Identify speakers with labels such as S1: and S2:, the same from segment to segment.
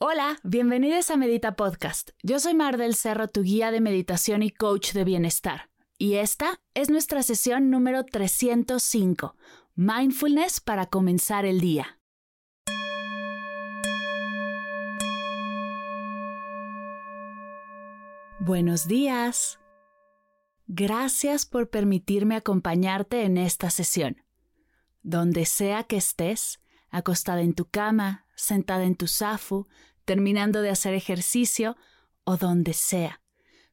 S1: Hola, bienvenidos a Medita Podcast. Yo soy Mar del Cerro, tu guía de meditación y coach de bienestar. Y esta es nuestra sesión número 305, Mindfulness para comenzar el día. Buenos días. Gracias por permitirme acompañarte en esta sesión. Donde sea que estés, acostada en tu cama, sentada en tu zafu, terminando de hacer ejercicio o donde sea.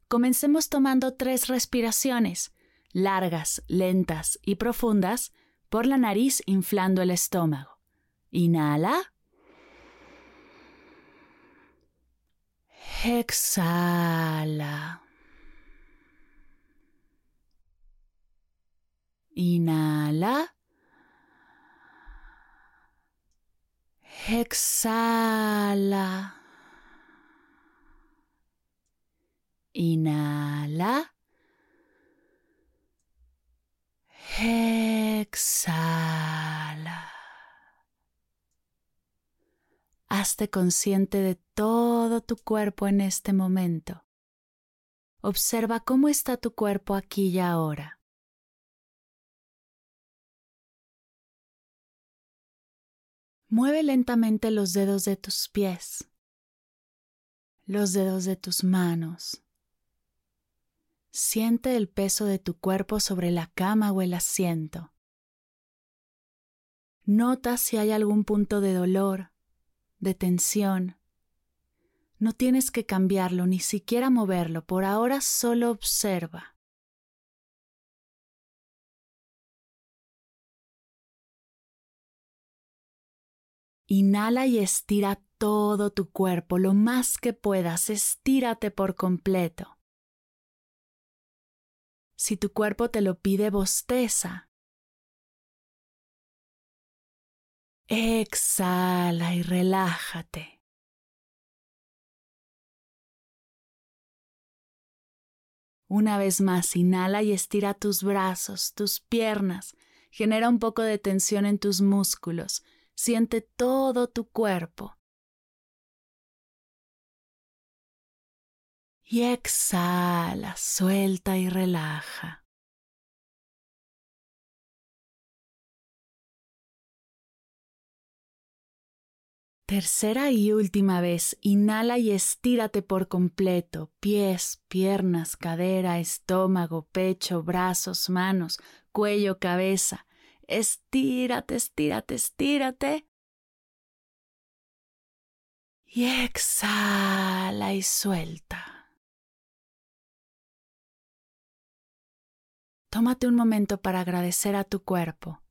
S1: Comencemos tomando tres respiraciones, largas, lentas y profundas, por la nariz inflando el estómago. Inhala. Exhala. Inhala. Exhala. Inhala. Exhala. Hazte consciente de todo tu cuerpo en este momento. Observa cómo está tu cuerpo aquí y ahora. Mueve lentamente los dedos de tus pies, los dedos de tus manos. Siente el peso de tu cuerpo sobre la cama o el asiento. Nota si hay algún punto de dolor, de tensión. No tienes que cambiarlo ni siquiera moverlo, por ahora solo observa. Inhala y estira todo tu cuerpo lo más que puedas, estírate por completo. Si tu cuerpo te lo pide, bosteza. Exhala y relájate. Una vez más, inhala y estira tus brazos, tus piernas, genera un poco de tensión en tus músculos Siente todo tu cuerpo. Y exhala, suelta y relaja. Tercera y última vez, inhala y estírate por completo, pies, piernas, cadera, estómago, pecho, brazos, manos, cuello, cabeza. Estírate, estírate, estírate. Y exhala y suelta. Tómate un momento para agradecer a tu cuerpo,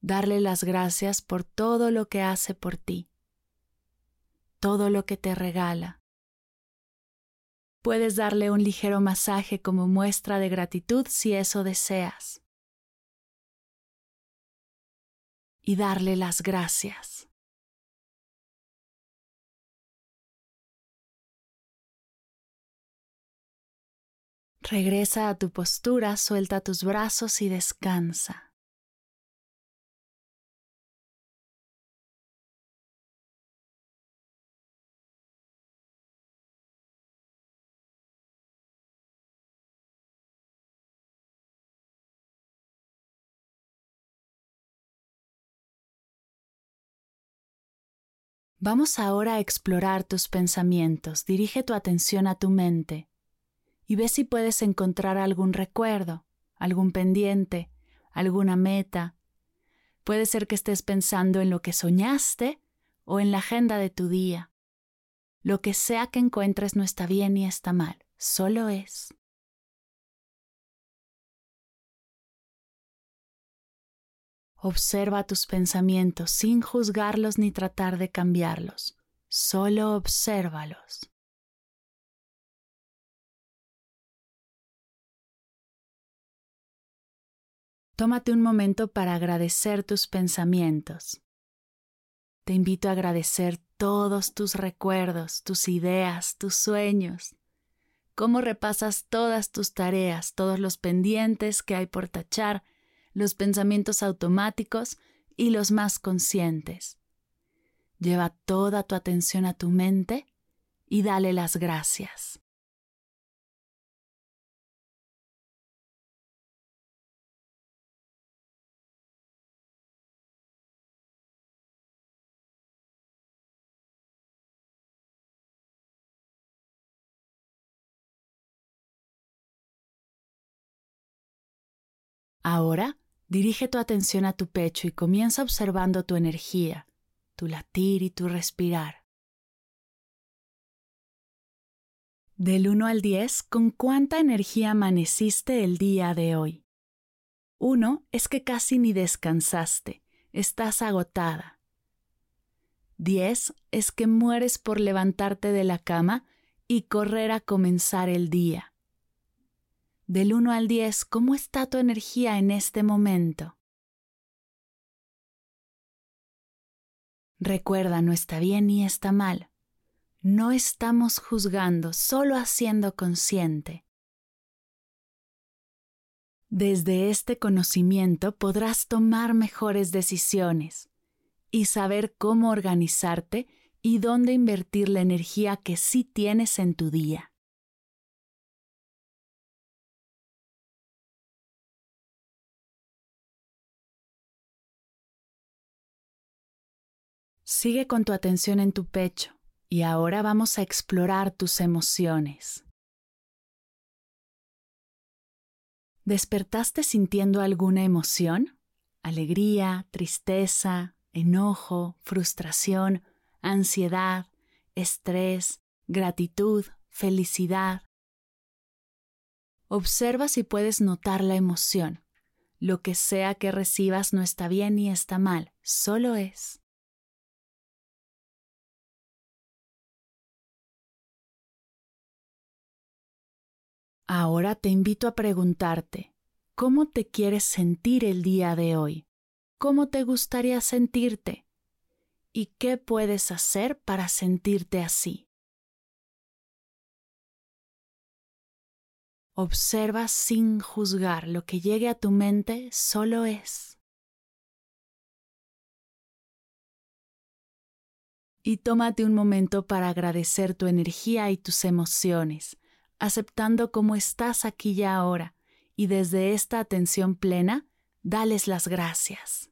S1: darle las gracias por todo lo que hace por ti, todo lo que te regala. Puedes darle un ligero masaje como muestra de gratitud si eso deseas. Y darle las gracias. Regresa a tu postura, suelta tus brazos y descansa. Vamos ahora a explorar tus pensamientos. Dirige tu atención a tu mente y ve si puedes encontrar algún recuerdo, algún pendiente, alguna meta. Puede ser que estés pensando en lo que soñaste o en la agenda de tu día. Lo que sea que encuentres no está bien ni está mal, solo es. Observa tus pensamientos sin juzgarlos ni tratar de cambiarlos. Solo obsérvalos. Tómate un momento para agradecer tus pensamientos. Te invito a agradecer todos tus recuerdos, tus ideas, tus sueños. Cómo repasas todas tus tareas, todos los pendientes que hay por tachar los pensamientos automáticos y los más conscientes. Lleva toda tu atención a tu mente y dale las gracias. Ahora Dirige tu atención a tu pecho y comienza observando tu energía, tu latir y tu respirar. Del 1 al 10, ¿con cuánta energía amaneciste el día de hoy? 1 es que casi ni descansaste, estás agotada. 10 es que mueres por levantarte de la cama y correr a comenzar el día. Del 1 al 10, ¿cómo está tu energía en este momento? Recuerda, no está bien ni está mal. No estamos juzgando, solo haciendo consciente. Desde este conocimiento podrás tomar mejores decisiones y saber cómo organizarte y dónde invertir la energía que sí tienes en tu día. Sigue con tu atención en tu pecho y ahora vamos a explorar tus emociones. ¿Despertaste sintiendo alguna emoción? Alegría, tristeza, enojo, frustración, ansiedad, estrés, gratitud, felicidad. Observa si puedes notar la emoción. Lo que sea que recibas no está bien ni está mal, solo es. Ahora te invito a preguntarte, ¿cómo te quieres sentir el día de hoy? ¿Cómo te gustaría sentirte? ¿Y qué puedes hacer para sentirte así? Observa sin juzgar lo que llegue a tu mente, solo es. Y tómate un momento para agradecer tu energía y tus emociones aceptando cómo estás aquí y ahora, y desde esta atención plena, dales las gracias.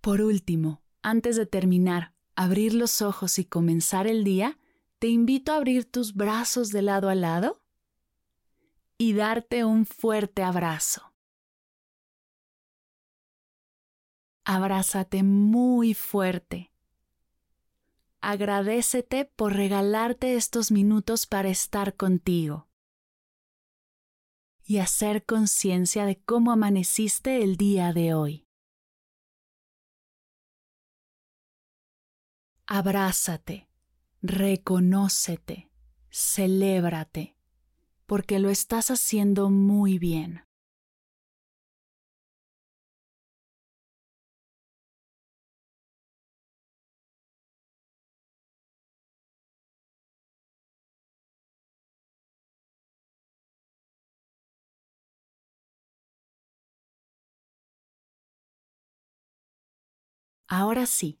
S1: Por último, antes de terminar, abrir los ojos y comenzar el día, te invito a abrir tus brazos de lado a lado y darte un fuerte abrazo. Abrázate muy fuerte. Agradecete por regalarte estos minutos para estar contigo y hacer conciencia de cómo amaneciste el día de hoy. Abrázate, reconócete, celébrate, porque lo estás haciendo muy bien. Ahora sí,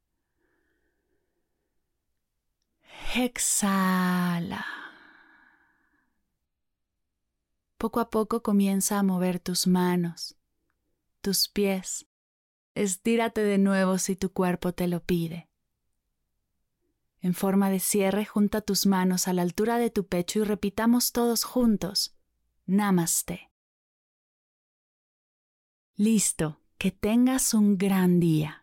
S1: Exhala. Poco a poco comienza a mover tus manos, tus pies. Estírate de nuevo si tu cuerpo te lo pide. En forma de cierre, junta tus manos a la altura de tu pecho y repitamos todos juntos. Namaste. Listo, que tengas un gran día.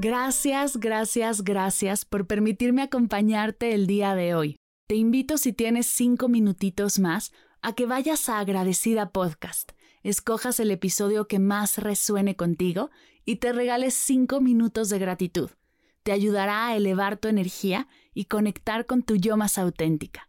S1: Gracias, gracias, gracias por permitirme acompañarte el día de hoy. Te invito si tienes cinco minutitos más a que vayas a Agradecida Podcast escojas el episodio que más resuene contigo y te regales cinco minutos de gratitud. Te ayudará a elevar tu energía y conectar con tu yo más auténtica.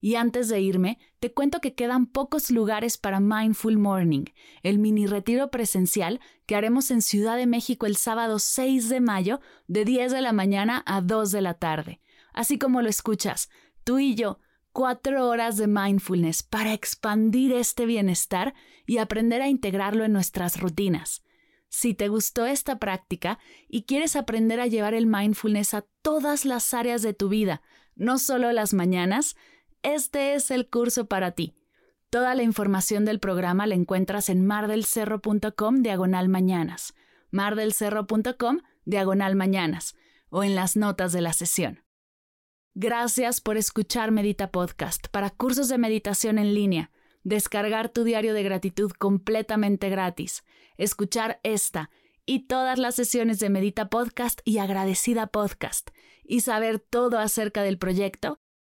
S1: Y antes de irme, te cuento que quedan pocos lugares para Mindful Morning, el mini retiro presencial que haremos en Ciudad de México el sábado 6 de mayo de 10 de la mañana a 2 de la tarde. Así como lo escuchas, tú y yo cuatro horas de mindfulness para expandir este bienestar y aprender a integrarlo en nuestras rutinas. Si te gustó esta práctica y quieres aprender a llevar el mindfulness a todas las áreas de tu vida, no solo las mañanas, este es el curso para ti. Toda la información del programa la encuentras en mardelcerro.com diagonal mañanas, mardelcerro.com diagonal mañanas o en las notas de la sesión. Gracias por escuchar Medita Podcast para cursos de meditación en línea, descargar tu diario de gratitud completamente gratis, escuchar esta y todas las sesiones de Medita Podcast y Agradecida Podcast y saber todo acerca del proyecto,